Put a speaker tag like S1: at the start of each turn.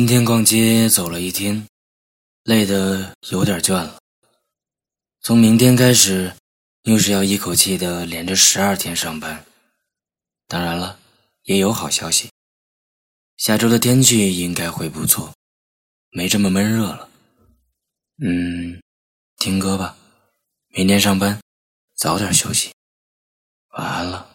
S1: 今天逛街走了一天，累得有点倦了。从明天开始，又是要一口气的连着十二天上班。当然了，也有好消息，下周的天气应该会不错，没这么闷热了。嗯，听歌吧，明天上班，早点休息，晚安了。